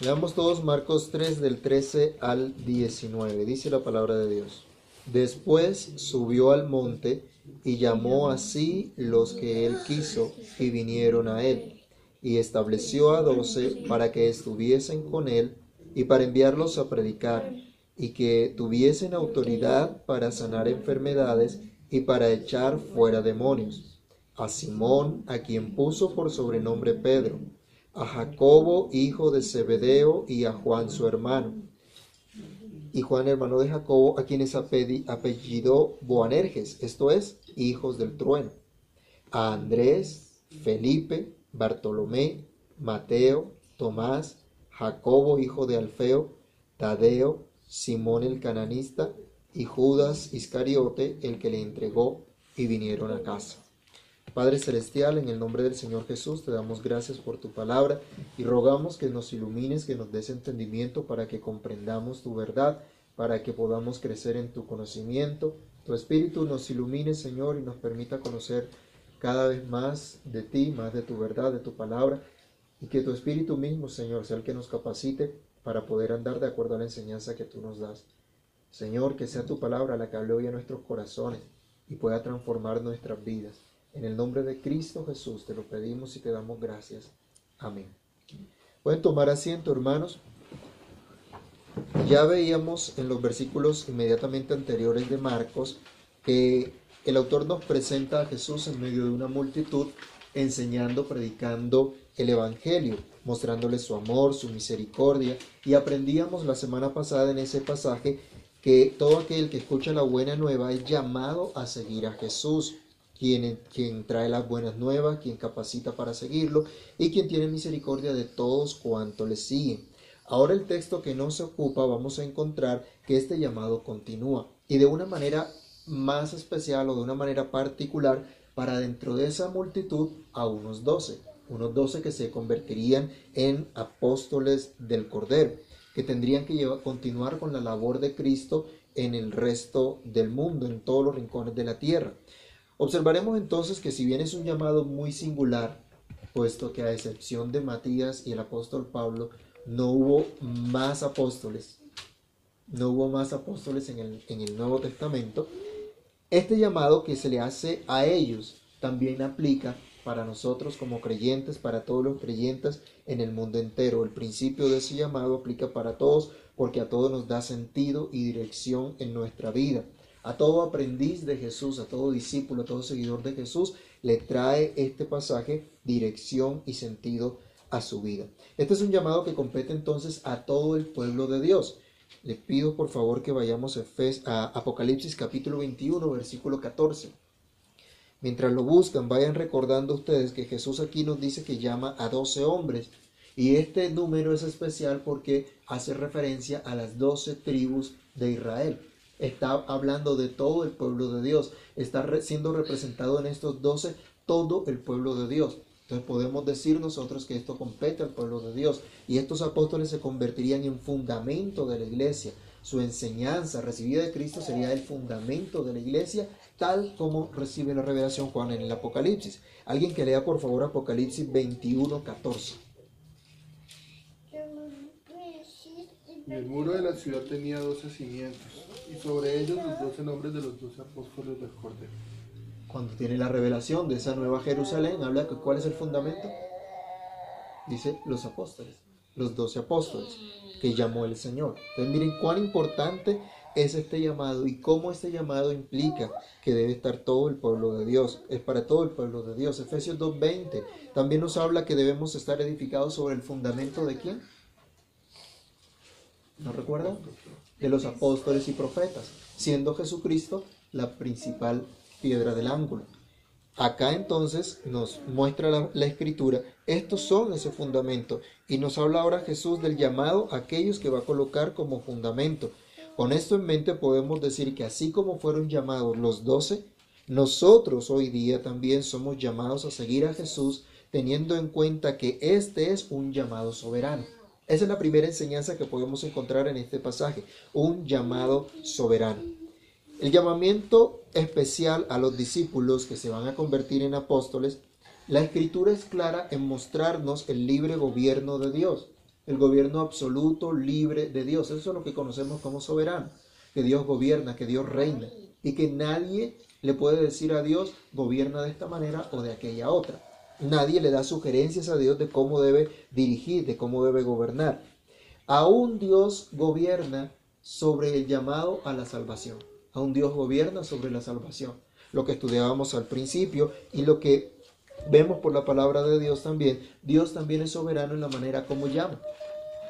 Leamos todos Marcos 3 del 13 al 19. Dice la palabra de Dios. Después subió al monte y llamó así los que él quiso y vinieron a él. Y estableció a doce para que estuviesen con él y para enviarlos a predicar y que tuviesen autoridad para sanar enfermedades y para echar fuera demonios. A Simón, a quien puso por sobrenombre Pedro a Jacobo, hijo de Zebedeo, y a Juan su hermano. Y Juan, hermano de Jacobo, a quienes apellidó Boanerges, esto es, hijos del trueno. A Andrés, Felipe, Bartolomé, Mateo, Tomás, Jacobo, hijo de Alfeo, Tadeo, Simón el cananista, y Judas Iscariote, el que le entregó, y vinieron a casa. Padre Celestial, en el nombre del Señor Jesús, te damos gracias por tu palabra y rogamos que nos ilumines, que nos des entendimiento para que comprendamos tu verdad, para que podamos crecer en tu conocimiento. Tu Espíritu nos ilumine, Señor, y nos permita conocer cada vez más de ti, más de tu verdad, de tu palabra, y que tu Espíritu mismo, Señor, sea el que nos capacite para poder andar de acuerdo a la enseñanza que tú nos das. Señor, que sea tu palabra la que hable hoy a nuestros corazones y pueda transformar nuestras vidas. En el nombre de Cristo Jesús te lo pedimos y te damos gracias. Amén. Pueden tomar asiento, hermanos. Ya veíamos en los versículos inmediatamente anteriores de Marcos que el autor nos presenta a Jesús en medio de una multitud enseñando, predicando el Evangelio, mostrándole su amor, su misericordia. Y aprendíamos la semana pasada en ese pasaje que todo aquel que escucha la buena nueva es llamado a seguir a Jesús quien, trae las buenas nuevas, quien capacita para seguirlo y quien tiene misericordia de todos cuanto le siguen. Ahora el texto que nos ocupa vamos a encontrar que este llamado continúa y de una manera más especial o de una manera particular para dentro de esa multitud a unos doce, unos doce que se convertirían en apóstoles del Cordero, que tendrían que llevar, continuar con la labor de Cristo en el resto del mundo, en todos los rincones de la tierra. Observaremos entonces que si bien es un llamado muy singular, puesto que a excepción de Matías y el apóstol Pablo, no hubo más apóstoles, no hubo más apóstoles en el, en el Nuevo Testamento, este llamado que se le hace a ellos también aplica para nosotros como creyentes, para todos los creyentes en el mundo entero. El principio de ese llamado aplica para todos porque a todos nos da sentido y dirección en nuestra vida. A todo aprendiz de Jesús, a todo discípulo, a todo seguidor de Jesús, le trae este pasaje dirección y sentido a su vida. Este es un llamado que compete entonces a todo el pueblo de Dios. Les pido por favor que vayamos a Apocalipsis capítulo 21, versículo 14. Mientras lo buscan, vayan recordando ustedes que Jesús aquí nos dice que llama a 12 hombres. Y este número es especial porque hace referencia a las 12 tribus de Israel está hablando de todo el pueblo de Dios, está siendo representado en estos doce todo el pueblo de Dios. Entonces podemos decir nosotros que esto compete al pueblo de Dios y estos apóstoles se convertirían en fundamento de la iglesia. Su enseñanza recibida de Cristo sería el fundamento de la iglesia tal como recibe la revelación Juan en el Apocalipsis. Alguien que lea por favor Apocalipsis 21, 14. el muro de la ciudad tenía doce cimientos sobre ellos los doce nombres de los doce apóstoles del Cordero. Cuando tiene la revelación de esa nueva Jerusalén, habla de cuál es el fundamento. Dice los apóstoles, los doce apóstoles que llamó el Señor. Entonces miren cuán importante es este llamado y cómo este llamado implica que debe estar todo el pueblo de Dios. Es para todo el pueblo de Dios. Efesios 2.20 también nos habla que debemos estar edificados sobre el fundamento de quién? ¿No recuerdan? De los apóstoles y profetas, siendo Jesucristo la principal piedra del ángulo. Acá entonces nos muestra la, escritura, estos son ese fundamento y nos habla ahora Jesús del llamado a aquellos que va a colocar como fundamento. Con esto en mente podemos decir que así como fueron llamados los doce, nosotros hoy día también somos llamados a seguir a Jesús teniendo en cuenta que este es un llamado soberano. Esa es la primera enseñanza que podemos encontrar en este pasaje, un llamado soberano. El llamamiento especial a los discípulos que se van a convertir en apóstoles, la escritura es clara en mostrarnos el libre gobierno de Dios. el gobierno absoluto, libre de Dios. Eso es lo que conocemos como soberano, que Dios gobierna, que Dios reina y que nadie le puede decir a Dios, gobierna de esta manera o de aquella otra. Nadie le da sugerencias a Dios de cómo debe dirigir, de cómo debe gobernar. Aún Dios gobierna sobre el llamado a la salvación. Aún Dios gobierna sobre la salvación. Lo que estudiábamos al principio y lo que vemos por la palabra de Dios también, Dios también es soberano en la manera como llama.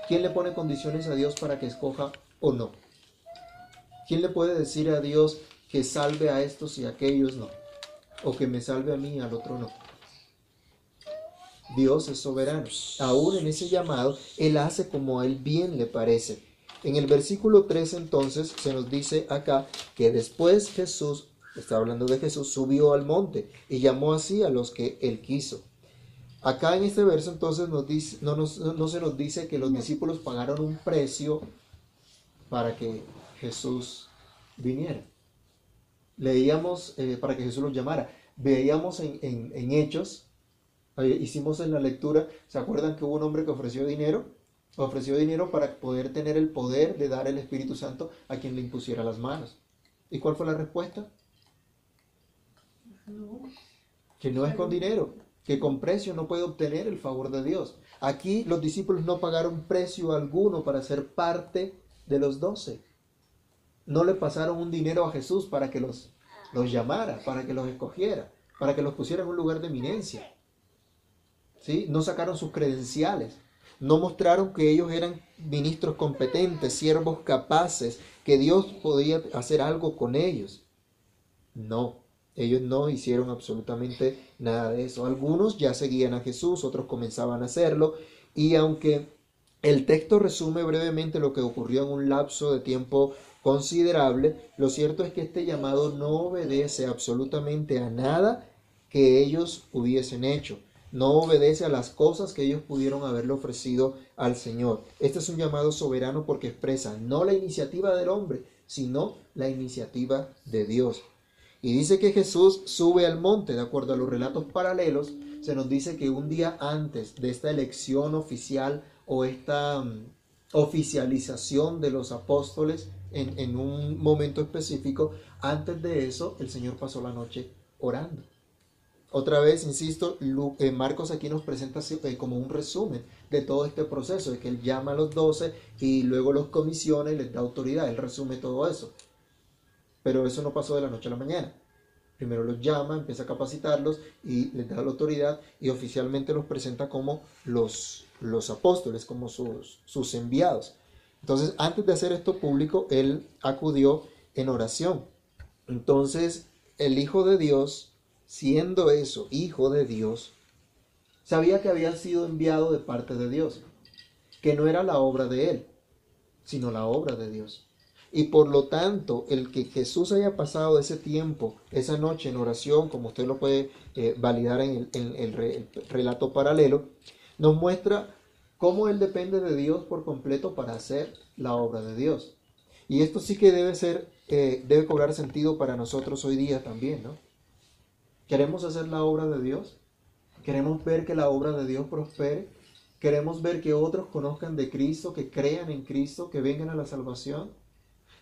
¿Quién le pone condiciones a Dios para que escoja o no? ¿Quién le puede decir a Dios que salve a estos y a aquellos no? O que me salve a mí y al otro no. Dios es soberano. Aún en ese llamado, Él hace como a Él bien le parece. En el versículo 3 entonces se nos dice acá que después Jesús está hablando de Jesús, subió al monte y llamó así a los que él quiso. Acá en este verso entonces no, se nos dice que los discípulos pagaron un precio para que Jesús viniera. Leíamos eh, para que Jesús los llamara. Veíamos en, en Hechos, hicimos en la lectura, ¿se acuerdan que hubo un hombre que ofreció dinero? Ofreció dinero para poder tener el poder de dar el Espíritu Santo a quien le impusiera las manos. ¿Y cuál fue la respuesta? Que no es con dinero, que con precio no puede obtener el favor de Dios. Aquí los discípulos no pagaron precio alguno para ser parte de los doce. No le pasaron un dinero a Jesús para que los, los llamara, para que los escogiera, para que los pusiera en un lugar de eminencia. No sacaron sus credenciales. No mostraron que ellos eran ministros competentes, siervos capaces, que Dios podía hacer algo con ellos. No, ellos no hicieron absolutamente nada de eso. Algunos ya seguían a Jesús, otros comenzaban a hacerlo. Y aunque el texto resume brevemente lo que ocurrió en un lapso de tiempo considerable, lo cierto es que este llamado no obedece absolutamente a nada que ellos hubiesen hecho. No obedece a las cosas que ellos pudieron haberle ofrecido al Señor. Este es un llamado soberano porque expresa no la iniciativa del hombre, sino la iniciativa de Dios. Y dice que Jesús sube al monte, de acuerdo a los relatos paralelos, se nos dice que un día antes de esta elección oficial o esta mm, oficialización de los apóstoles en, en, un momento específico, antes de eso el Señor pasó la noche orando. Otra vez, insisto, eh, Marcos aquí nos presenta eh, como un resumen de todo este proceso, de que Él llama a los doce y luego los comisiona y les da autoridad. Él resume todo eso. Pero eso no pasó de la noche a la mañana. Primero los llama, empieza a capacitarlos y les da la autoridad y oficialmente los presenta como los, los apóstoles, como sus, sus enviados. Entonces, antes de hacer esto público, él acudió en oración. Entonces, el Hijo de Dios, siendo eso, Hijo de Dios, sabía que había sido enviado de parte de Dios, que no era la obra de él, sino la obra de Dios. Y por lo tanto, el que Jesús haya pasado ese tiempo, esa noche en oración, como usted lo puede eh, validar en, el, relato paralelo, nos muestra cómo Él depende de Dios por completo para hacer la obra de Dios. Y esto sí que debe ser, eh, debe cobrar sentido para nosotros hoy día también, ¿no? ¿Queremos hacer la obra de Dios? ¿Queremos ver que la obra de Dios prospere? ¿Queremos ver que otros conozcan de Cristo, que crean en Cristo, que vengan a la salvación?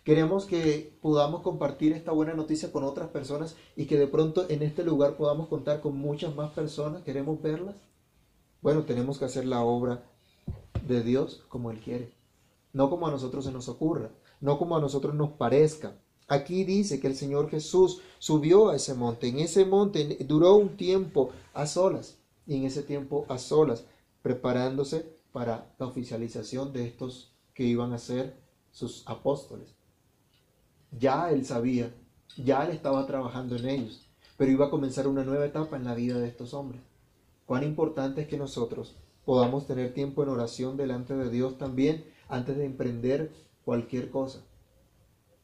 Queremos que podamos compartir esta buena noticia con otras personas y que de pronto en este lugar podamos contar con muchas más personas. ¿Queremos verlas? Bueno, tenemos que hacer la obra de Dios como Él quiere. No como a nosotros se nos ocurra, no como a nosotros nos parezca. Aquí dice que el Señor Jesús subió a ese monte. En ese monte duró un tiempo a solas. Y en ese tiempo a solas, preparándose para la oficialización de estos que iban a ser sus apóstoles. Ya él sabía, ya él estaba trabajando en ellos, pero iba a comenzar una nueva etapa en la vida de estos hombres. Cuán importante es que nosotros podamos tener tiempo en oración delante de Dios también antes de emprender cualquier cosa.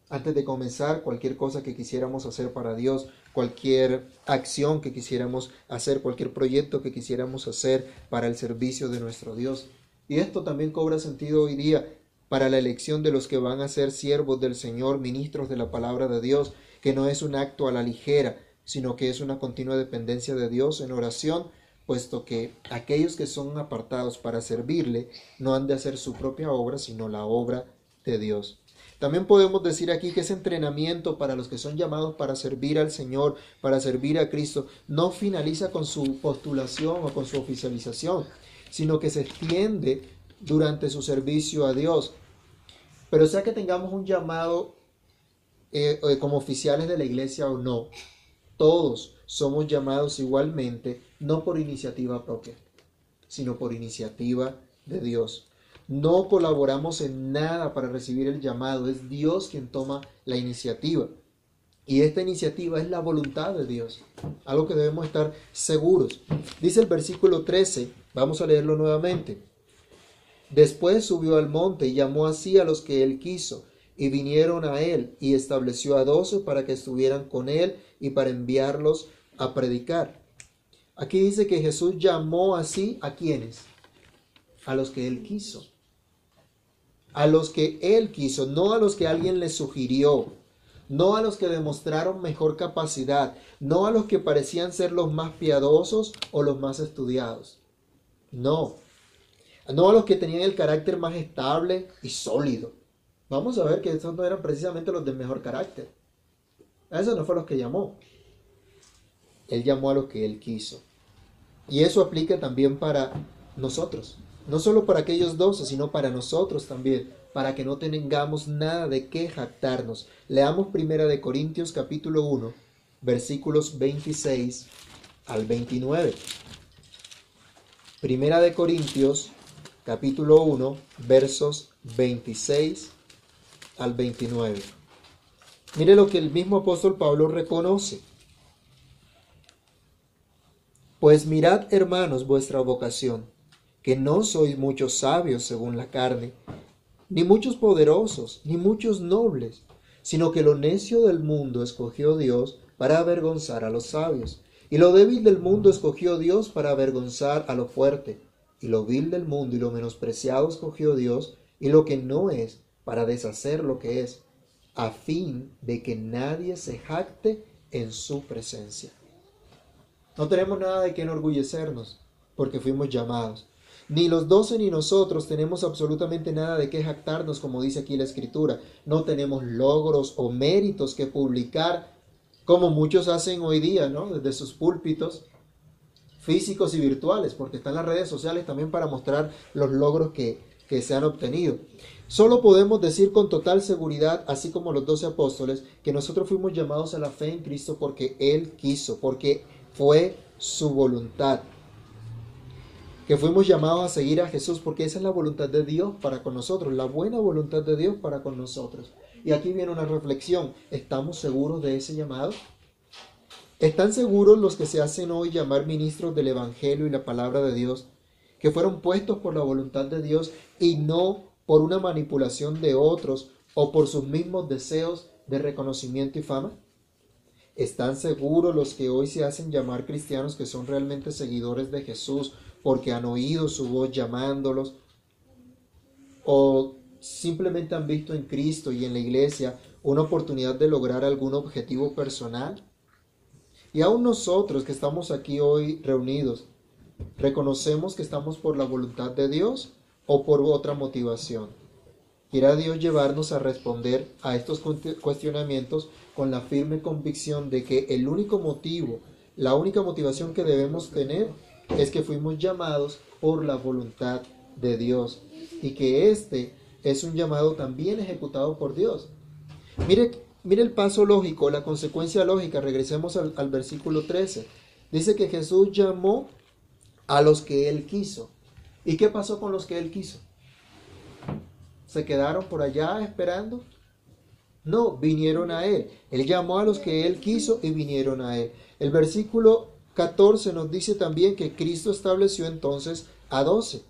Antes de comenzar cualquier cosa que quisiéramos hacer para Dios, cualquier acción que quisiéramos hacer, cualquier proyecto que quisiéramos hacer para el servicio de nuestro Dios. Y esto también cobra sentido hoy día para la elección de los que van a ser siervos del Señor, ministros de la palabra de Dios, que no es un acto a la ligera, sino que es una continua dependencia de Dios en oración puesto que aquellos que son apartados para servirle no han de hacer su propia obra, sino la obra de Dios. También podemos decir aquí que ese entrenamiento para los que son llamados para servir al Señor, para servir a Cristo, no finaliza con su postulación o con su oficialización, sino que se extiende durante su servicio a Dios. Pero sea que tengamos un llamado eh, eh, como oficiales de la iglesia o no, todos somos llamados igualmente, no por iniciativa propia, sino por iniciativa de Dios. No colaboramos en nada para recibir el llamado, es Dios quien toma la iniciativa. Y esta iniciativa es la voluntad de Dios, algo que debemos estar seguros. Dice el versículo 13, vamos a leerlo nuevamente. Después subió al monte y llamó así a los que él quiso, y vinieron a él, y estableció a doce para que estuvieran con él y para enviarlos a predicar. Aquí dice que Jesús llamó así a quienes? A los que él quiso. A los que él quiso, no a los que alguien le sugirió, no a los que demostraron mejor capacidad, no a los que parecían ser los más piadosos o los más estudiados. No, no a los que tenían el carácter más estable y sólido. Vamos a ver que esos no eran precisamente los de mejor carácter. A esos no fue los que llamó. Él llamó a los que él quiso. Y eso aplica también para nosotros. No solo para aquellos doce, sino para nosotros también, para que no tengamos nada de qué jactarnos. Leamos primera de Corintios capítulo 1, versículos 26 al 29. Primera de Corintios capítulo 1, versos 26 al 29. Mire lo que el mismo apóstol Pablo reconoce. Pues mirad, hermanos, vuestra vocación, que no sois muchos sabios según la carne, ni muchos poderosos, ni muchos nobles, sino que lo necio del mundo escogió Dios para avergonzar a los sabios, y lo débil del mundo escogió Dios para avergonzar a lo fuerte y lo vil del mundo y lo menospreciado escogió Dios, y lo que no es, para deshacer lo que es, a fin de que nadie se jacte en su presencia. No tenemos nada de qué enorgullecernos, porque fuimos llamados. Ni los doce ni nosotros tenemos absolutamente nada de qué jactarnos, como dice aquí la Escritura. No tenemos logros o méritos que publicar, como muchos hacen hoy día, ¿no? Desde sus púlpitos, físicos y virtuales, porque están las redes sociales también para mostrar los logros que, que se han obtenido. Solo podemos decir con total seguridad, así como los doce apóstoles, que nosotros fuimos llamados a la fe en Cristo porque Él quiso, porque fue su voluntad. Que fuimos llamados a seguir a Jesús porque esa es la voluntad de Dios para con nosotros, la buena voluntad de Dios para con nosotros. Y aquí viene una reflexión, ¿estamos seguros de ese llamado? ¿Están seguros los que se hacen hoy llamar ministros del Evangelio y la palabra de Dios, que fueron puestos por la voluntad de Dios y no por una manipulación de otros o por sus mismos deseos de reconocimiento y fama? ¿Están seguros los que hoy se hacen llamar cristianos que son realmente seguidores de Jesús porque han oído su voz llamándolos? ¿O simplemente han visto en Cristo y en la iglesia una oportunidad de lograr algún objetivo personal? Y aún nosotros que estamos aquí hoy reunidos, ¿reconocemos que estamos por la voluntad de Dios o por otra motivación? Quiera Dios llevarnos a responder a estos cuestionamientos con la firme convicción de que el único motivo, la única motivación que debemos tener es que fuimos llamados por la voluntad de Dios y que este es un llamado también ejecutado por Dios. Mire Mire el paso lógico, la consecuencia lógica. Regresemos al, al, versículo 13. Dice que Jesús llamó a los que él quiso. ¿Y qué pasó con los que él quiso? ¿Se quedaron por allá esperando? No, vinieron a él. Él llamó a los que él quiso y vinieron a él. El versículo 14 nos dice también que Cristo estableció entonces a doce.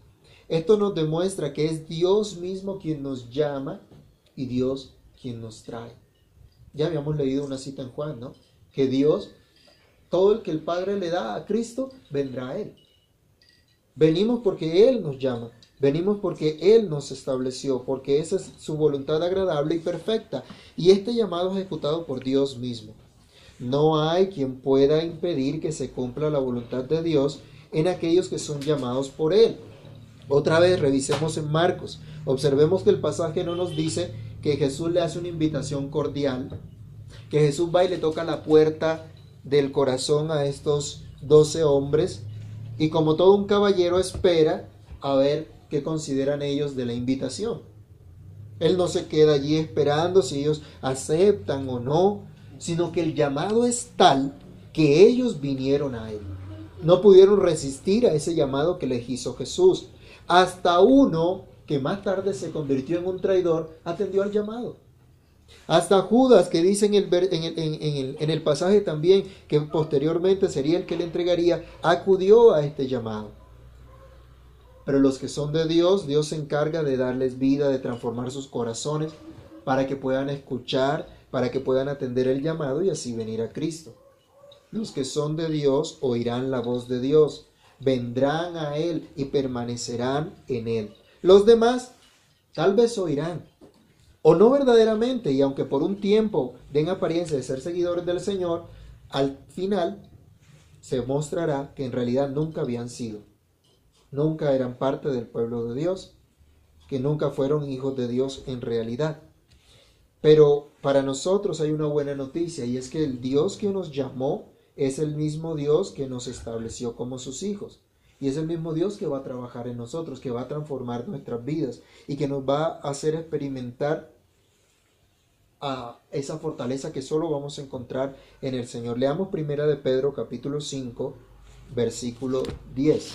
Esto nos demuestra que es Dios mismo quien nos llama y Dios quien nos trae. Ya habíamos leído una cita en Juan, ¿no? Que Dios, todo el que el Padre le da a Cristo, vendrá a Él. Venimos porque Él nos llama. Venimos porque Él nos estableció, porque esa es su voluntad agradable y perfecta. Y este llamado es ejecutado por Dios mismo. No hay quien pueda impedir que se cumpla la voluntad de Dios en aquellos que son llamados por Él. Otra vez revisemos en Marcos. Observemos que el pasaje no nos dice que Jesús le hace una invitación cordial, que Jesús va y le toca la puerta del corazón a estos doce hombres y como todo un caballero espera a ver qué consideran ellos de la invitación. Él no se queda allí esperando si ellos aceptan o no, sino que el llamado es tal que ellos vinieron a Él. No pudieron resistir a ese llamado que les hizo Jesús. Hasta uno, que más tarde se convirtió en un traidor, atendió al llamado. Hasta Judas, que dice en el, en, el, pasaje también que posteriormente sería el que le entregaría, acudió a este llamado. Pero los que son de Dios, Dios se encarga de darles vida, de transformar sus corazones para que puedan escuchar, para que puedan atender el llamado y así venir a Cristo. Los que son de Dios oirán la voz de Dios, vendrán a Él y permanecerán en Él. Los demás tal vez oirán, o no verdaderamente, y aunque por un tiempo den apariencia de ser seguidores del Señor, al final se mostrará que en realidad nunca habían sido, nunca eran parte del pueblo de Dios, que nunca fueron hijos de Dios en realidad. Pero para nosotros hay una buena noticia y es que el Dios que nos llamó es el mismo Dios que nos estableció como sus hijos. Y es el mismo Dios que va a trabajar en nosotros, que va a transformar nuestras vidas y que nos va a hacer experimentar a esa fortaleza que solo vamos a encontrar en el Señor. Leamos primera de Pedro capítulo 5, versículo 10.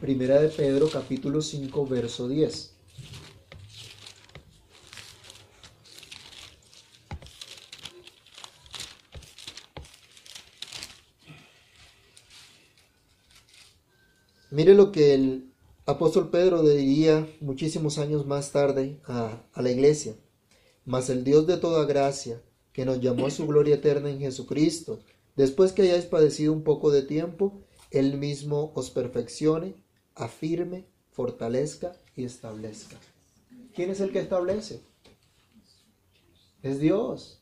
Primera de Pedro capítulo 5, verso 10. Mire lo que el apóstol Pedro diría muchísimos años más tarde a, la iglesia. Mas el Dios de toda gracia, que nos llamó a su gloria eterna en Jesucristo, después que hayáis padecido un poco de tiempo, Él mismo os perfeccione, afirme, fortalezca y establezca. ¿Quién es el que establece? Es Dios.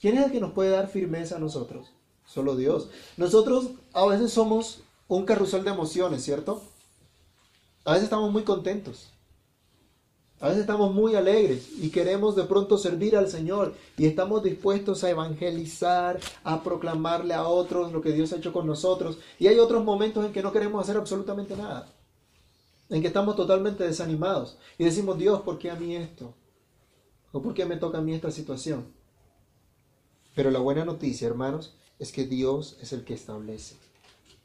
¿Quién es el que nos puede dar firmeza a nosotros? Solo Dios. Nosotros a veces somos un carrusel de emociones, ¿cierto? A veces estamos muy contentos. A veces estamos muy alegres y queremos de pronto servir al Señor y estamos dispuestos a evangelizar, a proclamarle a otros lo que Dios ha hecho con nosotros. Y hay otros momentos en que no queremos hacer absolutamente nada, en que estamos totalmente desanimados y decimos, Dios, ¿por qué a mí esto? ¿O por qué me toca a mí esta situación? Pero la buena noticia, hermanos, es que Dios es el que establece.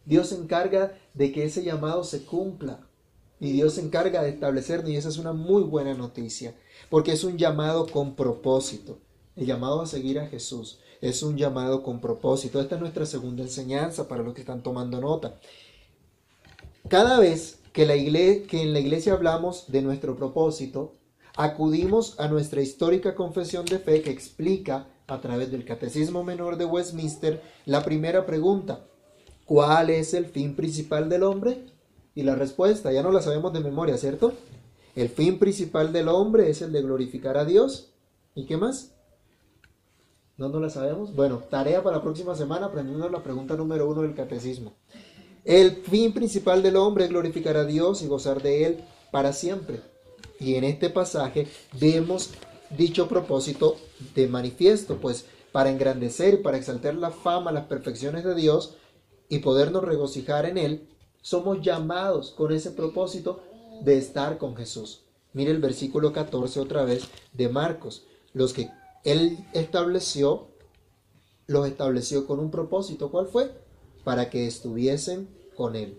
Dios se encarga de que ese llamado se cumpla. Y Dios se encarga de establecerlo y esa es una muy buena noticia, porque es un llamado con propósito. El llamado a seguir a Jesús es un llamado con propósito. Esta es nuestra segunda enseñanza para los que están tomando nota. Cada vez que, la iglesia, que en la iglesia hablamos de nuestro propósito, acudimos a nuestra histórica confesión de fe que explica a través del Catecismo Menor de Westminster la primera pregunta, ¿Cuál es el fin principal del hombre? Y la respuesta, ya no la sabemos de memoria, ¿cierto? El fin principal del hombre es el de glorificar a Dios. ¿Y qué más? ¿No, no la sabemos? Bueno, tarea para la próxima semana aprendiendo la pregunta número uno del catecismo. El fin principal del hombre es glorificar a Dios y gozar de Él para siempre. Y en este pasaje vemos dicho propósito de manifiesto, pues para engrandecer, para exaltar la fama, las perfecciones de Dios, y podernos regocijar en Él, somos llamados con ese propósito de estar con Jesús. Mire el versículo 14 otra vez de Marcos. Los que Él estableció, los estableció con un propósito. ¿Cuál fue? Para que estuviesen con Él.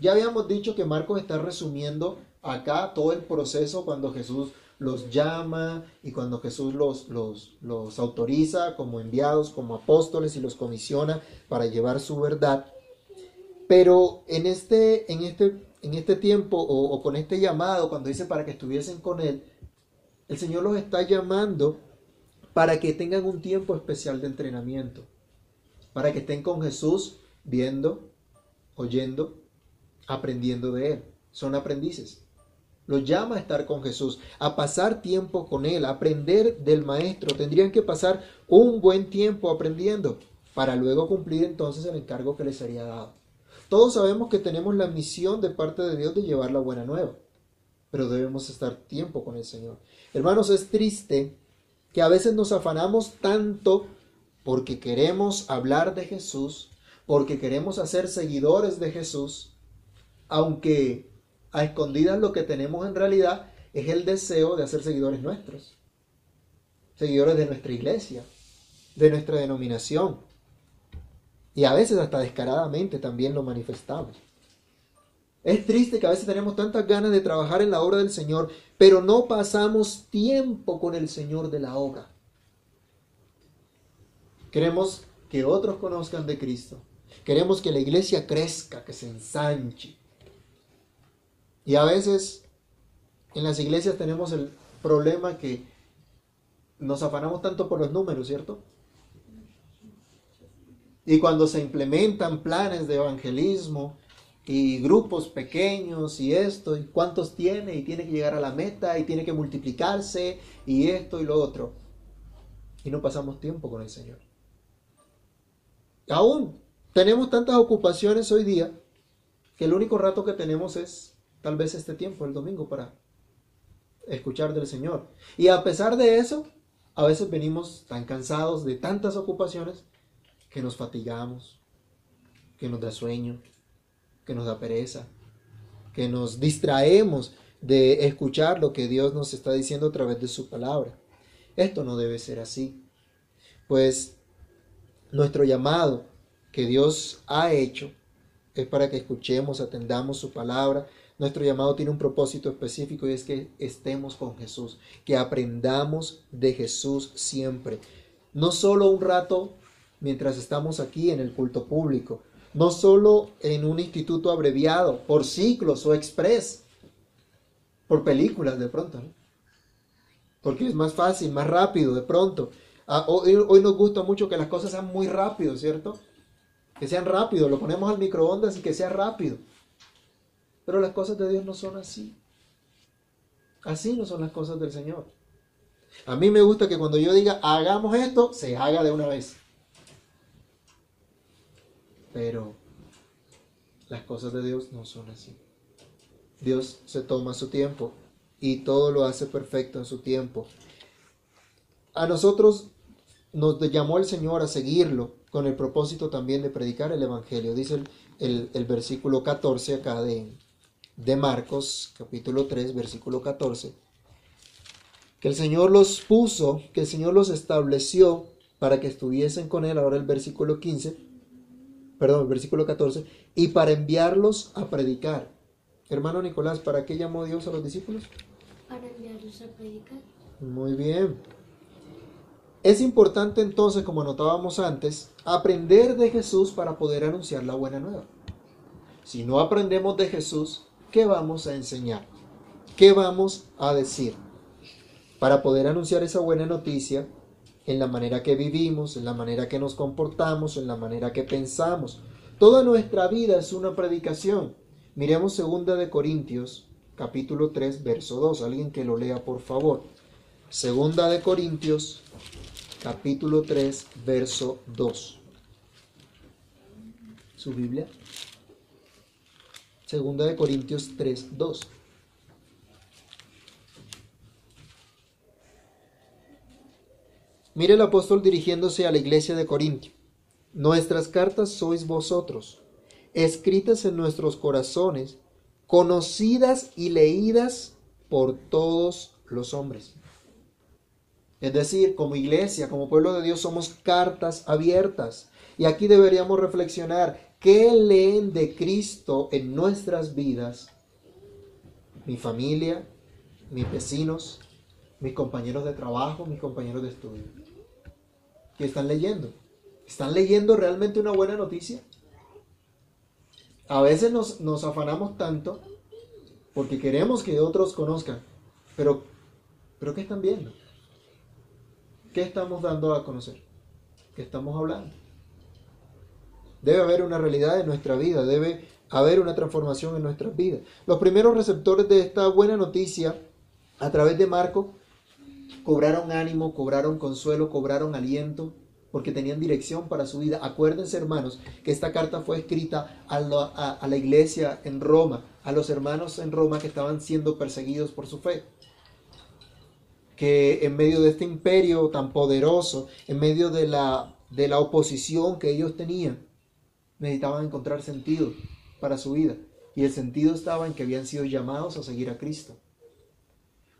Ya habíamos dicho que Marcos está resumiendo acá todo el proceso cuando Jesús los llama y cuando Jesús los, los, los autoriza como enviados, como apóstoles y los comisiona para llevar su verdad. Pero en este, en este, en este tiempo o, o con este llamado, cuando dice para que estuviesen con Él, el Señor los está llamando para que tengan un tiempo especial de entrenamiento, para que estén con Jesús viendo, oyendo, aprendiendo de Él. Son aprendices. Los llama a estar con Jesús, a pasar tiempo con Él, a aprender del Maestro. Tendrían que pasar un buen tiempo aprendiendo. para luego cumplir entonces el encargo que les sería dado. Todos sabemos que tenemos la misión de parte de Dios de llevar la buena nueva, pero debemos estar tiempo con el Señor. Hermanos, es triste que a veces nos afanamos tanto porque queremos hablar de Jesús, porque queremos hacer seguidores de Jesús, aunque a escondidas lo que tenemos en realidad es el deseo de hacer seguidores nuestros, seguidores de nuestra iglesia, de nuestra denominación. Y a veces hasta descaradamente también lo manifestamos. Es triste que a veces tenemos tantas ganas de trabajar en la obra del Señor, pero no pasamos tiempo con el Señor de la obra. Queremos que otros conozcan de Cristo. Queremos que la iglesia crezca, que se ensanche. Y a veces en las iglesias tenemos el problema que nos afanamos tanto por los números, ¿cierto? Y cuando se implementan planes de evangelismo y grupos pequeños y esto, y cuántos tiene, y tiene que llegar a la meta, y tiene que multiplicarse, y esto y lo otro. Y no pasamos tiempo con el Señor. Aún tenemos tantas ocupaciones hoy día que el único rato que tenemos es tal vez este tiempo, el domingo, para escuchar del Señor. Y a pesar de eso, a veces venimos tan cansados de tantas ocupaciones que nos fatigamos, que nos da sueño, que nos da pereza, que nos distraemos de escuchar lo que Dios nos está diciendo a través de su palabra. Esto no debe ser así, pues nuestro llamado que Dios ha hecho es para que escuchemos, atendamos su palabra. Nuestro llamado tiene un propósito específico y es que estemos con Jesús, que aprendamos de Jesús siempre. No solo un rato mientras estamos aquí en el culto público, no solo en un instituto abreviado, por ciclos o express, por películas de pronto, porque es más fácil, más rápido de pronto. Ah, hoy, nos gusta mucho que las cosas sean muy rápido, ¿cierto? Que sean rápido, lo ponemos al microondas y que sea rápido. Pero las cosas de Dios no son así. Así no son las cosas del Señor. A mí me gusta que cuando yo diga hagamos esto, se haga de una vez. Pero las cosas de Dios no son así. Dios se toma su tiempo y todo lo hace perfecto en su tiempo. A nosotros nos llamó el Señor a seguirlo con el propósito también de predicar el Evangelio. Dice el, versículo 14 acá de, de Marcos, capítulo 3, versículo 14, que el Señor los puso, que el Señor los estableció para que estuviesen con Él. Ahora el versículo 15 perdón, el versículo 14, y para enviarlos a predicar. Hermano Nicolás, ¿para qué llamó Dios a los discípulos? Para enviarlos a predicar. Muy bien. Es importante entonces, como notábamos antes, aprender de Jesús para poder anunciar la buena nueva. Si no aprendemos de Jesús, ¿qué vamos a enseñar? ¿Qué vamos a decir? Para poder anunciar esa buena noticia, en la manera que vivimos, en la manera que nos comportamos, en la manera que pensamos. Toda nuestra vida es una predicación. Miremos segunda de Corintios, capítulo 3, verso 2. Alguien que lo lea, por favor. Segunda de Corintios, capítulo 3, verso 2. ¿Su Biblia? Segunda de Corintios 3, 2. Mire el apóstol dirigiéndose a la iglesia de Corintio. Nuestras cartas sois vosotros, escritas en nuestros corazones, conocidas y leídas por todos los hombres. Es decir, como iglesia, como pueblo de Dios, somos cartas abiertas. Y aquí deberíamos reflexionar, ¿qué leen de Cristo en nuestras vidas? Mi familia, mis vecinos, mis compañeros de trabajo, mis compañeros de estudio. ¿Qué están leyendo? ¿Están leyendo realmente una buena noticia? A veces nos, nos afanamos tanto porque queremos que otros conozcan, pero, pero ¿qué están viendo? ¿Qué estamos dando a conocer? ¿Qué estamos hablando? Debe haber una realidad en nuestra vida, debe haber una transformación en nuestras vidas. Los primeros receptores de esta buena noticia a través de Marco cobraron ánimo, cobraron consuelo, cobraron aliento porque tenían dirección para su vida. Acuérdense, hermanos, que esta carta fue escrita a la, iglesia en Roma, a los hermanos en Roma que estaban siendo perseguidos por su fe. Que en medio de este imperio tan poderoso, en medio de la oposición que ellos tenían, necesitaban encontrar sentido para su vida. Y el sentido estaba en que habían sido llamados a seguir a Cristo.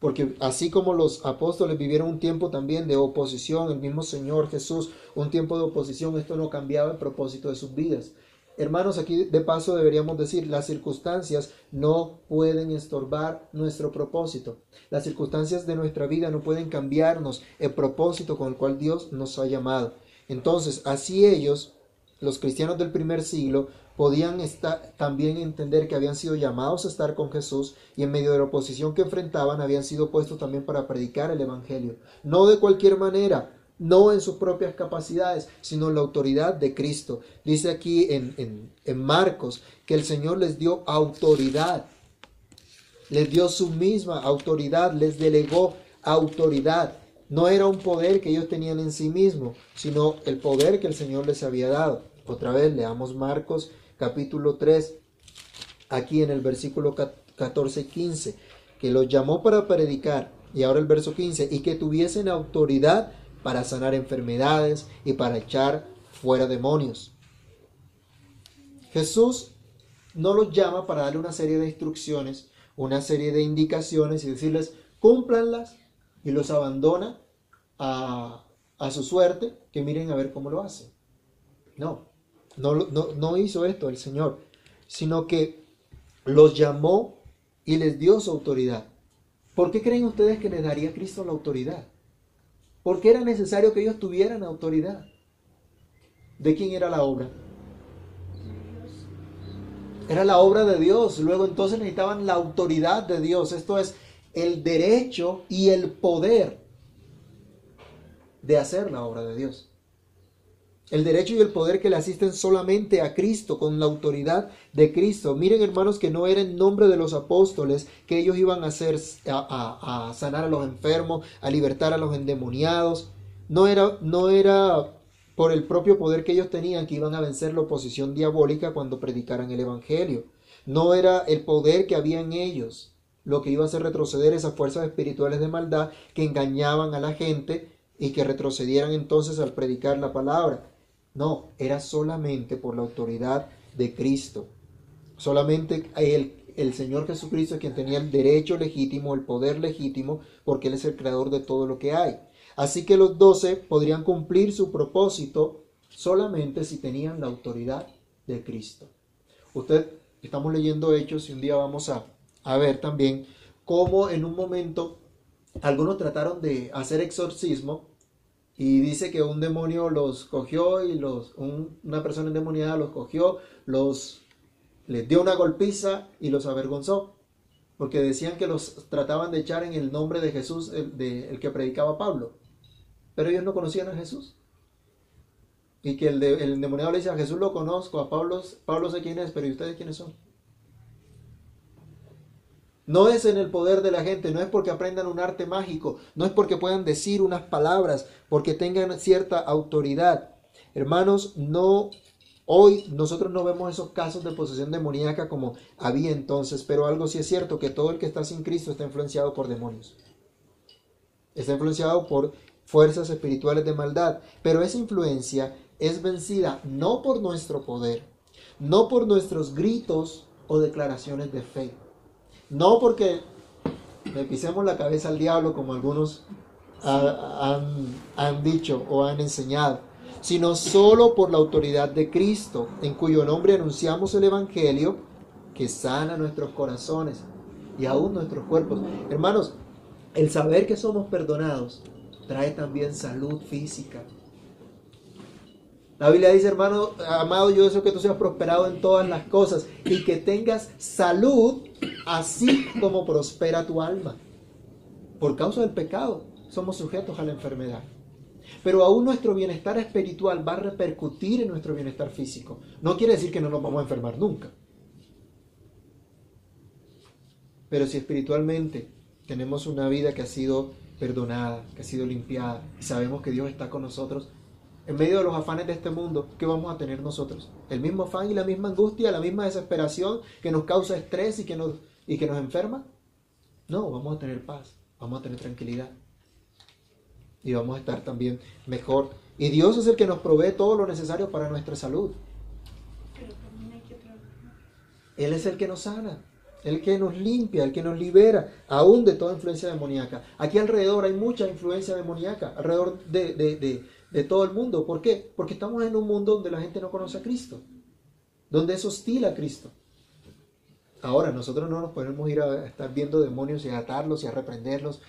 Porque así como los apóstoles vivieron un tiempo también de oposición, el mismo Señor Jesús, un tiempo de oposición, esto no cambiaba el propósito de sus vidas. Hermanos, aquí de paso deberíamos decir, las circunstancias no pueden estorbar nuestro propósito. Las circunstancias de nuestra vida no pueden cambiarnos el propósito con el cual Dios nos ha llamado. Entonces, así ellos, los cristianos del primer siglo, podían estar, también entender que habían sido llamados a estar con Jesús y en medio de la oposición que enfrentaban habían sido puestos también para predicar el Evangelio. No de cualquier manera, no en sus propias capacidades, sino en la autoridad de Cristo. Dice aquí en, en, en Marcos que el Señor les dio autoridad, les dio su misma autoridad, les delegó autoridad. No era un poder que ellos tenían en sí mismos, sino el poder que el Señor les había dado. Otra vez leamos Marcos capítulo 3, aquí en el versículo 14 y 15, que los llamó para predicar, y ahora el verso 15, y que tuviesen autoridad para sanar enfermedades y para echar fuera demonios. Jesús no los llama para darle una serie de instrucciones, una serie de indicaciones y decirles, cúmplanlas, y los abandona a, a su suerte, que miren a ver cómo lo hacen. No, no, no, no hizo esto el Señor, sino que los llamó y les dio su autoridad. ¿Por qué creen ustedes que les daría Cristo la autoridad? ¿Por qué era necesario que ellos tuvieran autoridad? ¿De quién era la obra? Era la obra de Dios. Luego entonces necesitaban la autoridad de Dios. Esto es el derecho y el poder de hacer la obra de Dios. El derecho y el poder que le asisten solamente a Cristo, con la autoridad de Cristo. Miren hermanos que no era en nombre de los apóstoles que ellos iban a hacer, a, sanar a los enfermos, a libertar a los endemoniados. No era, no era por el propio poder que ellos tenían que iban a vencer la oposición diabólica cuando predicaran el Evangelio. No era el poder que había en ellos lo que iba a hacer retroceder esas fuerzas espirituales de maldad que engañaban a la gente y que retrocedieran entonces al predicar la palabra. No, era solamente por la autoridad de Cristo. Solamente el, el Señor Jesucristo es quien tenía el derecho legítimo, el poder legítimo, porque Él es el creador de todo lo que hay. Así que los doce podrían cumplir su propósito solamente si tenían la autoridad de Cristo. Usted, estamos leyendo hechos y un día vamos a, a ver también cómo en un momento algunos trataron de hacer exorcismo y dice que un demonio los cogió y los, un, una persona endemoniada los cogió, los, les dio una golpiza y los avergonzó. Porque decían que los trataban de echar en el nombre de Jesús, el, de, el que predicaba Pablo. Pero ellos no conocían a Jesús. Y que el, de, el endemoniado le dice a Jesús lo conozco, a Pablo, Pablo sé quién es, pero ¿y ustedes quiénes son? No es en el poder de la gente, no es porque aprendan un arte mágico, no es porque puedan decir unas palabras, porque tengan cierta autoridad. Hermanos, no hoy nosotros no vemos esos casos de posesión demoníaca como había entonces, pero algo sí es cierto, que todo el que está sin Cristo está influenciado por demonios. Está influenciado por fuerzas espirituales de maldad, pero esa influencia es vencida no por nuestro poder, no por nuestros gritos o declaraciones de fe. No porque le pisemos la cabeza al diablo como algunos ha, han, han, dicho o han enseñado, sino solo por la autoridad de Cristo, en cuyo nombre anunciamos el Evangelio que sana nuestros corazones y aún nuestros cuerpos. Hermanos, el saber que somos perdonados trae también salud física. La Biblia dice, hermano, amado, yo deseo que tú seas prosperado en todas las cosas y que tengas salud así como prospera tu alma. Por causa del pecado somos sujetos a la enfermedad. Pero aún nuestro bienestar espiritual va a repercutir en nuestro bienestar físico. No quiere decir que no nos vamos a enfermar nunca. Pero si espiritualmente tenemos una vida que ha sido perdonada, que ha sido limpiada, y sabemos que Dios está con nosotros, en medio de los afanes de este mundo, ¿qué vamos a tener nosotros? El mismo afán y la misma angustia, la misma desesperación que nos causa estrés y que nos, y que nos enferma. No, vamos a tener paz, vamos a tener tranquilidad. Y vamos a estar también mejor. Y Dios es el que nos provee todo lo necesario para nuestra salud. Él es el que nos sana, el que nos limpia, el que nos libera, aún de toda influencia demoníaca. Aquí alrededor hay mucha influencia demoníaca, alrededor de, de, de, de todo el mundo. ¿Por qué? Porque estamos en un mundo donde la gente no conoce a Cristo, donde es hostil a Cristo. Ahora, nosotros no nos podemos ir a estar viendo demonios y a atarlos y a reprenderlos.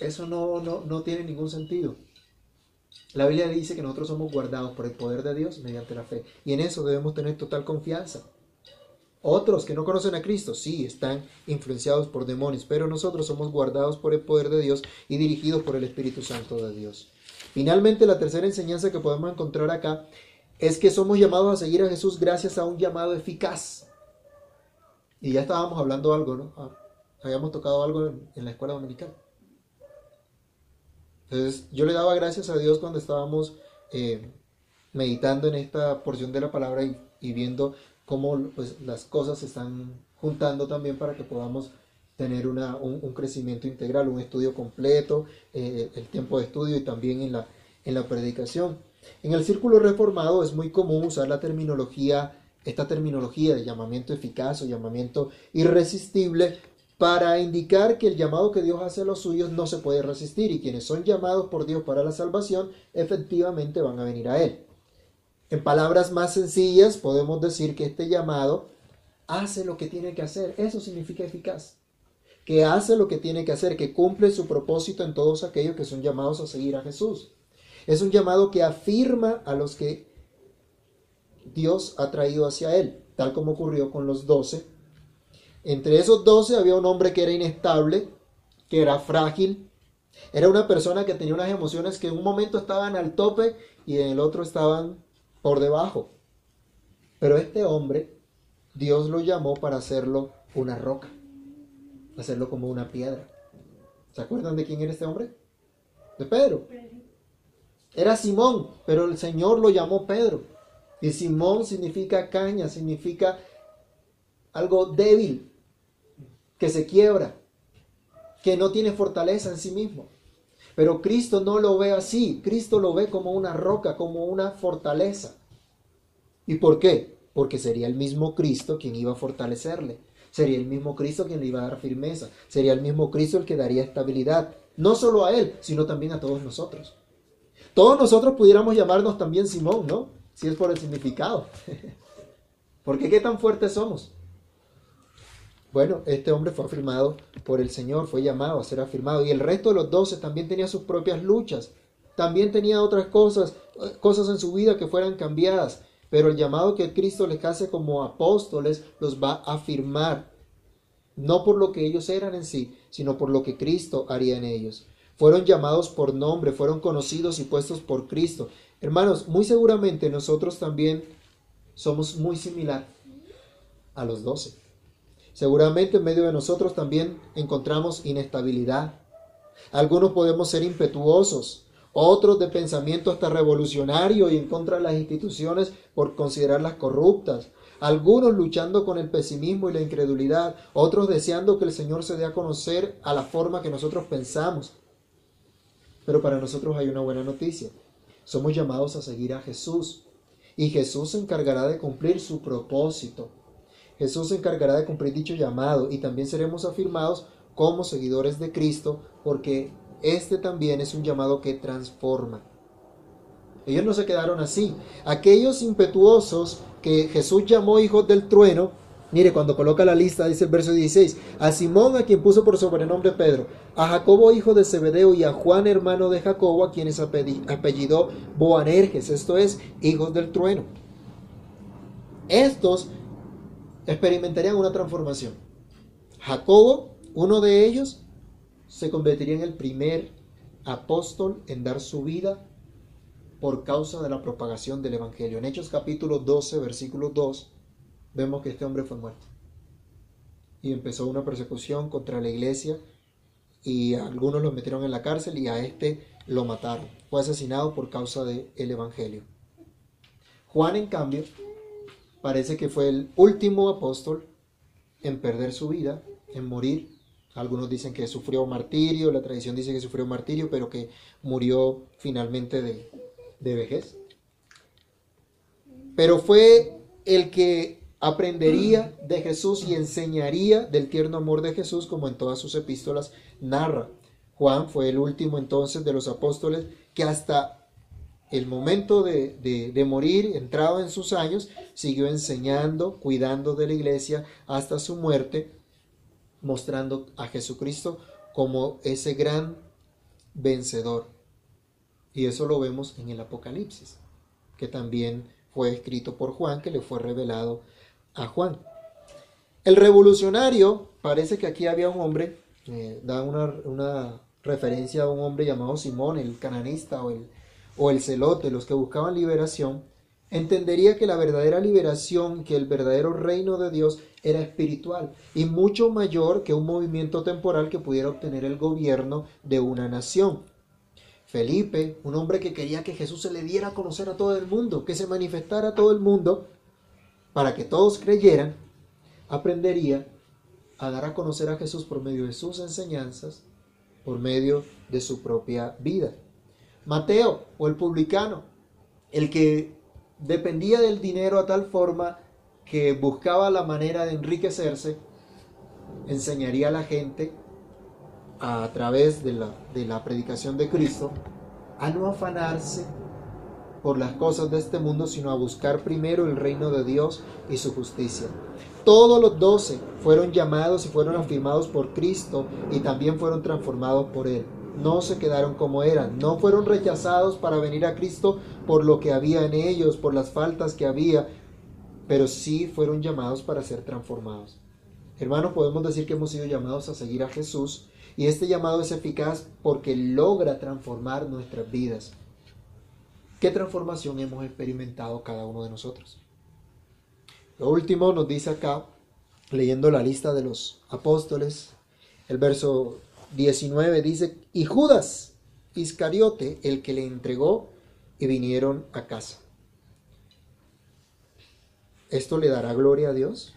Eso no, no, no tiene ningún sentido. La Biblia dice que nosotros somos guardados por el poder de Dios mediante la fe. Y en eso debemos tener total confianza. Otros que no conocen a Cristo, sí, están influenciados por demonios, pero nosotros somos guardados por el poder de Dios y dirigidos por el Espíritu Santo de Dios. Finalmente, la tercera enseñanza que podemos encontrar acá es que somos llamados a seguir a Jesús gracias a un llamado eficaz. Y ya estábamos hablando algo, ¿no? Ah, habíamos tocado algo en, la escuela dominical. Entonces, yo le daba gracias a Dios cuando estábamos eh, meditando en esta porción de la palabra y viendo cómo pues, las cosas se están juntando también para que podamos tener un, un, crecimiento integral, un estudio completo, eh, el tiempo de estudio y también en la, en la predicación. En el círculo reformado es muy común usar la terminología, esta terminología de llamamiento eficaz o llamamiento irresistible para indicar que el llamado que Dios hace a los suyos no se puede resistir y quienes son llamados por Dios para la salvación efectivamente van a venir a Él. En palabras más sencillas podemos decir que este llamado hace lo que tiene que hacer. Eso significa eficaz. Que hace lo que tiene que hacer, que cumple su propósito en todos aquellos que son llamados a seguir a Jesús. Es un llamado que afirma a los que Dios ha traído hacia Él, tal como ocurrió con los doce entre esos doce había un hombre que era inestable, que era frágil. Era una persona que tenía unas emociones que en un momento estaban al tope y en el otro estaban por debajo. Pero este hombre, Dios lo llamó para hacerlo una roca, hacerlo como una piedra. ¿Se acuerdan de quién era este hombre? De Pedro. Era Simón, pero el Señor lo llamó Pedro. Y Simón significa caña, significa algo débil, que se quiebra, que no tiene fortaleza en sí mismo. Pero Cristo no lo ve así, Cristo lo ve como una roca, como una fortaleza. ¿Y por qué? Porque sería el mismo Cristo quien iba a fortalecerle, sería el mismo Cristo quien le iba a dar firmeza, sería el mismo Cristo el que daría estabilidad, no solo a él, sino también a todos nosotros. Todos nosotros pudiéramos llamarnos también Simón, ¿no? Si es por el significado. Porque qué tan fuertes somos. Bueno, este hombre fue afirmado por el Señor, fue llamado a ser afirmado. Y el resto de los doce también tenía sus propias luchas. También tenía otras cosas, cosas en su vida que fueran cambiadas. Pero el llamado que Cristo les hace como apóstoles los va a afirmar. No por lo que ellos eran en sí, sino por lo que Cristo haría en ellos. Fueron llamados por nombre, fueron conocidos y puestos por Cristo. Hermanos, muy seguramente nosotros también somos muy similar a los doce. Seguramente en medio de nosotros también encontramos inestabilidad. Algunos podemos ser impetuosos, otros de pensamiento hasta revolucionario y en contra de las instituciones por considerarlas corruptas. Algunos luchando con el pesimismo y la incredulidad, otros deseando que el Señor se dé a conocer a la forma que nosotros pensamos. Pero para nosotros hay una buena noticia. Somos llamados a seguir a Jesús y Jesús se encargará de cumplir su propósito. Jesús se encargará de cumplir dicho llamado y también seremos afirmados como seguidores de Cristo porque este también es un llamado que transforma. Ellos no se quedaron así. Aquellos impetuosos que Jesús llamó hijos del trueno, mire, cuando coloca la lista, dice el verso 16, a Simón a quien puso por sobrenombre Pedro, a Jacobo hijo de Zebedeo y a Juan hermano de Jacobo a quienes apellidó Boanerges, esto es, hijos del trueno. Estos experimentarían una transformación. Jacobo, uno de ellos, se convertiría en el primer apóstol en dar su vida por causa de la propagación del Evangelio. En Hechos capítulo 12, versículo 2, vemos que este hombre fue muerto. Y empezó una persecución contra la iglesia y algunos lo metieron en la cárcel y a este lo mataron. Fue asesinado por causa del Evangelio. Juan, en cambio, parece que fue el último apóstol en perder su vida, en morir. Algunos dicen que sufrió martirio, la tradición dice que sufrió martirio, pero que murió finalmente de, de vejez. Pero fue el que aprendería de Jesús y enseñaría del tierno amor de Jesús, como en todas sus epístolas narra. Juan fue el último entonces de los apóstoles que hasta el momento de, de, morir, entrado en sus años, siguió enseñando, cuidando de la iglesia hasta su muerte, mostrando a Jesucristo como ese gran vencedor. Y eso lo vemos en el Apocalipsis, que también fue escrito por Juan, que le fue revelado a Juan. El revolucionario, parece que aquí había un hombre, eh, da una, una, referencia a un hombre llamado Simón, el cananista o el, o el celote, los que buscaban liberación, entendería que la verdadera liberación, que el verdadero reino de Dios era espiritual y mucho mayor que un movimiento temporal que pudiera obtener el gobierno de una nación. Felipe, un hombre que quería que Jesús se le diera a conocer a todo el mundo, que se manifestara a todo el mundo, para que todos creyeran, aprendería a dar a conocer a Jesús por medio de sus enseñanzas, por medio de su propia vida. Mateo o el publicano, el que dependía del dinero a tal forma que buscaba la manera de enriquecerse, enseñaría a la gente a través de la, de la predicación de Cristo a no afanarse por las cosas de este mundo, sino a buscar primero el reino de Dios y su justicia. Todos los doce fueron llamados y fueron afirmados por Cristo y también fueron transformados por Él. No se quedaron como eran, no fueron rechazados para venir a Cristo por lo que había en ellos, por las faltas que había, pero sí fueron llamados para ser transformados. Hermanos, podemos decir que hemos sido llamados a seguir a Jesús y este llamado es eficaz porque logra transformar nuestras vidas. ¿Qué transformación hemos experimentado cada uno de nosotros? Lo último nos dice acá, leyendo la lista de los apóstoles, el verso 19 dice, y Judas Iscariote, el que le entregó, y vinieron a casa. ¿Esto le dará gloria a Dios?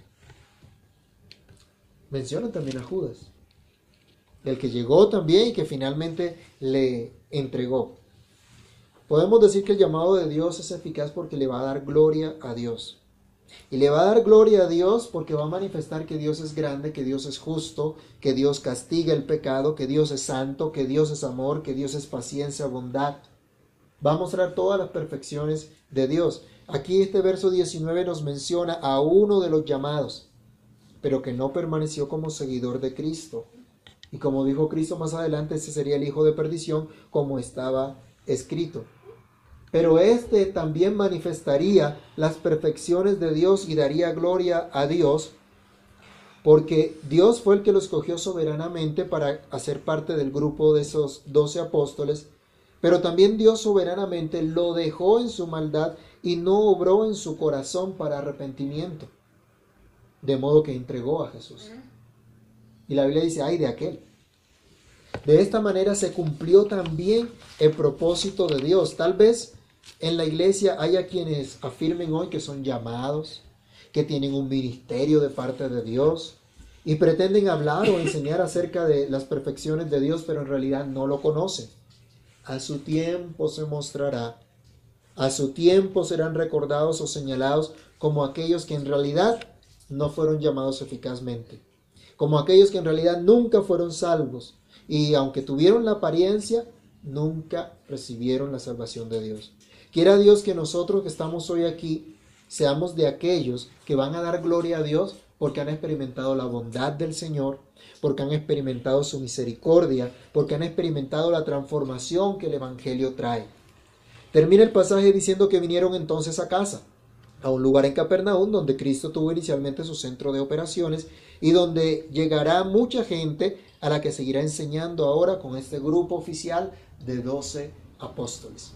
Menciona también a Judas, el que llegó también y que finalmente le entregó. Podemos decir que el llamado de Dios es eficaz porque le va a dar gloria a Dios. Y le va a dar gloria a Dios porque va a manifestar que Dios es grande, que Dios es justo, que Dios castiga el pecado, que Dios es santo, que Dios es amor, que Dios es paciencia, bondad. Va a mostrar todas las perfecciones de Dios. Aquí este verso 19 nos menciona a uno de los llamados, pero que no permaneció como seguidor de Cristo. Y como dijo Cristo más adelante, ese sería el hijo de perdición, como estaba escrito. Pero éste también manifestaría las perfecciones de Dios y daría gloria a Dios, porque Dios fue el que lo escogió soberanamente para hacer parte del grupo de esos doce apóstoles, pero también Dios soberanamente lo dejó en su maldad y no obró en su corazón para arrepentimiento, de modo que entregó a Jesús. Y la Biblia dice, ay de aquel de esta manera se cumplió también el propósito de Dios. Tal vez en la iglesia haya quienes afirmen hoy que son llamados, que tienen un ministerio de parte de Dios y pretenden hablar o enseñar acerca de las perfecciones de Dios, pero en realidad no lo conocen. A su tiempo se mostrará, a su tiempo serán recordados o señalados como aquellos que en realidad no fueron llamados eficazmente, como aquellos que en realidad nunca fueron salvos, y aunque tuvieron la apariencia, nunca recibieron la salvación de Dios. Quiera Dios que nosotros que estamos hoy aquí seamos de aquellos que van a dar gloria a Dios porque han experimentado la bondad del Señor, porque han experimentado su misericordia, porque han experimentado la transformación que el Evangelio trae. Termina el pasaje diciendo que vinieron entonces a casa, a un lugar en Capernaum donde Cristo tuvo inicialmente su centro de operaciones y donde llegará mucha gente a la que seguirá enseñando ahora con este grupo oficial de doce apóstoles.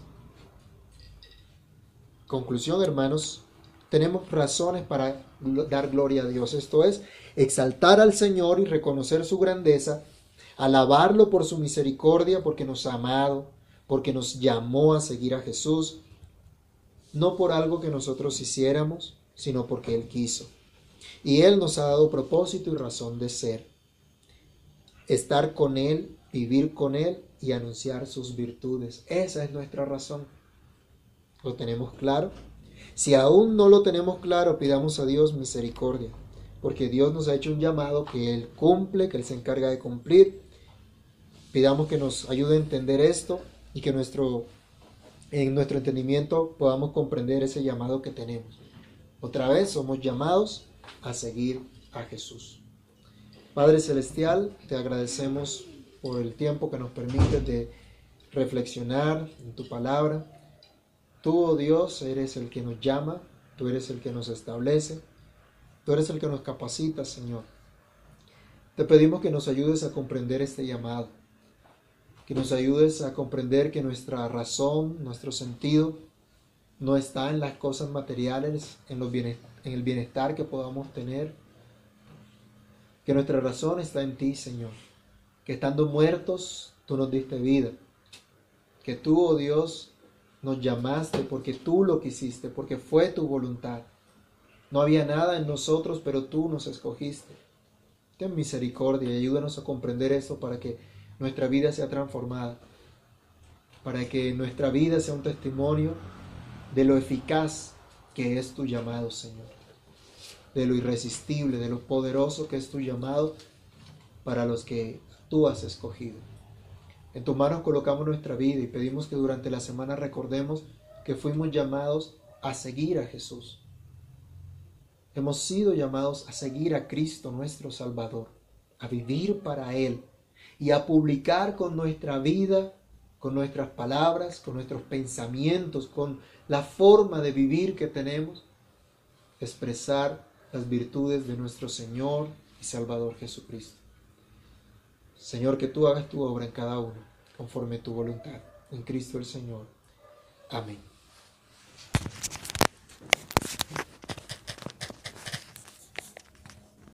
Conclusión, hermanos, tenemos razones para dar gloria a Dios. Esto es, exaltar al Señor y reconocer su grandeza, alabarlo por su misericordia, porque nos ha amado, porque nos llamó a seguir a Jesús, no por algo que nosotros hiciéramos, sino porque Él quiso. Y Él nos ha dado propósito y razón de ser. Estar con Él, vivir con Él y anunciar sus virtudes. Esa es nuestra razón. ¿Lo tenemos claro? Si aún no lo tenemos claro, pidamos a Dios misericordia, porque Dios nos ha hecho un llamado que Él cumple, que Él se encarga de cumplir. Pidamos que nos ayude a entender esto y que nuestro, en nuestro entendimiento podamos comprender ese llamado que tenemos. Otra vez somos llamados a seguir a Jesús. Padre Celestial, te agradecemos por el tiempo que nos permite de reflexionar en tu palabra. Tú, oh Dios, eres el que nos llama, tú eres el que nos establece, tú eres el que nos capacita, Señor. Te pedimos que nos ayudes a comprender este llamado, que nos ayudes a comprender que nuestra razón, nuestro sentido, no está en las cosas materiales, en, los en el bienestar que podamos tener, que nuestra razón está en ti, Señor, que estando muertos tú nos diste vida, que tú, oh Dios, nos llamaste porque tú lo quisiste, porque fue tu voluntad. No había nada en nosotros, pero tú nos escogiste. Ten misericordia y ayúdanos a comprender esto para que nuestra vida sea transformada, para que nuestra vida sea un testimonio de lo eficaz que es tu llamado, Señor, de lo irresistible, de lo poderoso que es tu llamado para los que tú has escogido. En tus manos colocamos nuestra vida y pedimos que durante la semana recordemos que fuimos llamados a seguir a Jesús. Hemos sido llamados a seguir a Cristo nuestro Salvador, a vivir para Él y a publicar con nuestra vida, con nuestras palabras, con nuestros pensamientos, con la forma de vivir que tenemos, expresar las virtudes de nuestro Señor y Salvador Jesucristo. Señor, que tú hagas tu obra en cada uno, conforme tu voluntad. En Cristo el Señor. Amén.